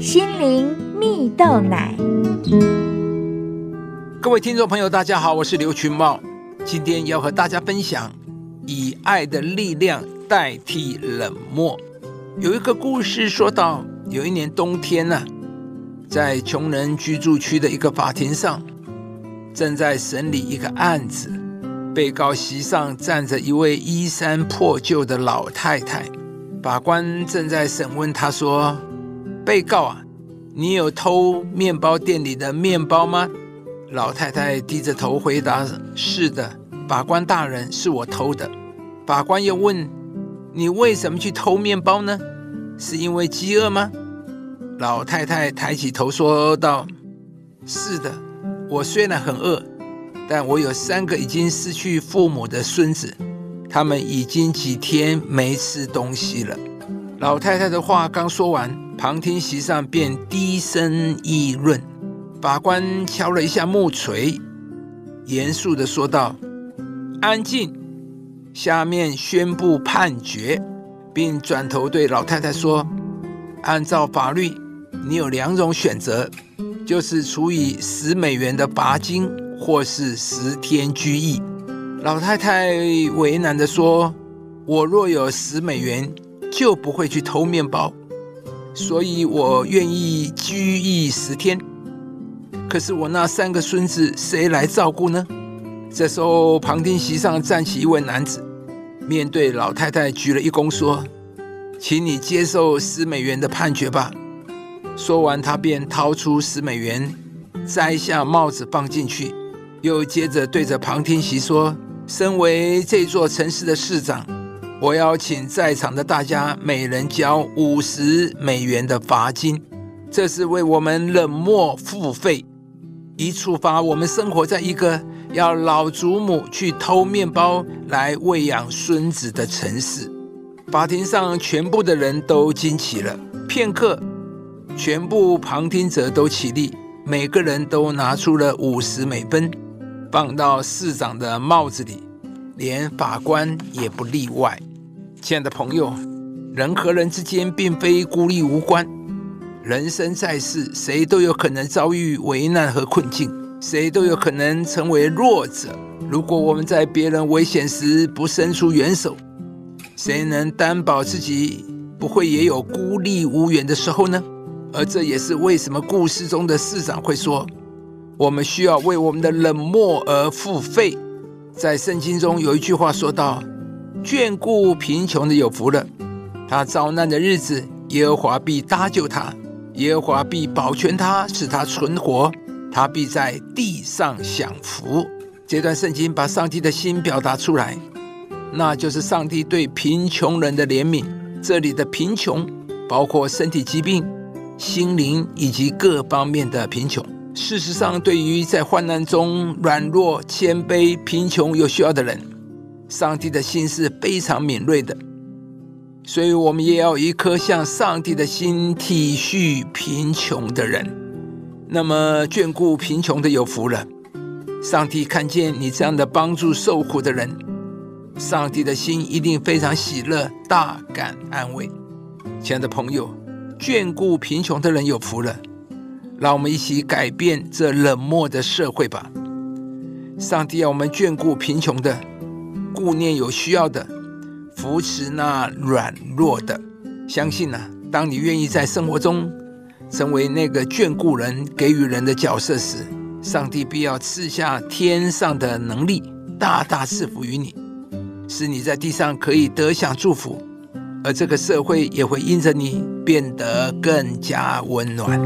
心灵蜜豆奶。各位听众朋友，大家好，我是刘群茂，今天要和大家分享以爱的力量代替冷漠。有一个故事说到，有一年冬天呢、在穷人居住区的一个法庭上，正在审理一个案子，被告席上站着一位衣衫破旧的老太太。法官正在审问她说：“被告啊，你有偷面包店里的面包吗？”老太太低着头回答：“是的，法官大人，是我偷的。”法官又问：“你为什么去偷面包呢？是因为饥饿吗？”老太太抬起头说道：“是的，我虽然很饿，但我有三个已经失去父母的孙子，他们已经几天没吃东西了。”老太太的话刚说完，旁听席上便低声议论。法官敲了一下木锤，严肃的说道：“安静，下面宣布判决。”并转头对老太太说：“按照法律，你有两种选择，就是处以十美元的罚金，或是十天拘役。”老太太为难的说：“我若有十美元，就不会去偷面包，所以我愿意拘役十天。”可是我那三个孙子谁来照顾呢？这时候，旁听席上站起一位男子，面对老太太鞠了一躬，说：“请你接受十美元的判决吧。”说完，他便掏出十美元，摘下帽子放进去，又接着对着旁听席说：“身为这座城市的市长，我要请在场的大家每人交五十美元的罚金，这是为我们冷漠付费。”以处罚我们生活在一个要老祖母去偷面包来喂养孙子的城市。法庭上全部的人都惊奇了。片刻，全部旁听者都起立，每个人都拿出了五十美分，放到市长的帽子里，连法官也不例外。亲爱的朋友，人和人之间并非孤立无关。人生在世，谁都有可能遭遇危难和困境，谁都有可能成为弱者。如果我们在别人危险时不伸出援手，谁能担保自己不会也有孤立无援的时候呢？而这也是为什么故事中的市长会说，我们需要为我们的冷漠而付费。在圣经中有一句话说道：“眷顾贫穷的有福了，他遭难的日子，耶和华必搭救他。”耶和华必保全他，使他存活，他必在地上享福。这段圣经把上帝的心表达出来，那就是上帝对贫穷人的怜悯。这里的贫穷包括身体疾病、心灵以及各方面的贫穷。事实上，对于在患难中软弱、谦卑、贫穷有需要的人，上帝的心是非常敏锐的。所以，我们也要一颗向上帝的心，体恤贫穷的人。那么，眷顾贫穷的有福了。上帝看见你这样的帮助受苦的人，上帝的心一定非常喜乐，大感安慰。亲爱的朋友，眷顾贫穷的人有福了。让我们一起改变这冷漠的社会吧。上帝要我们眷顾贫穷的，顾念有需要的。扶持那软弱的，相信呢、啊，当你愿意在生活中成为那个眷顾人、给予人的角色时，上帝必要赐下天上的能力，大大赐福于你，使你在地上可以得享祝福，而这个社会也会因着你变得更加温暖。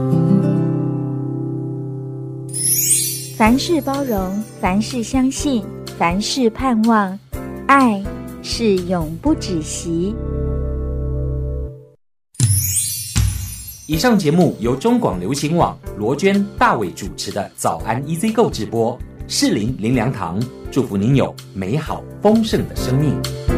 凡事包容，凡事相信，凡事盼望，爱。是永不止息。以上节目由中广流行网罗娟、大伟主持的《早安 EZ 购》直播，适林林良堂祝福您有美好丰盛的生命。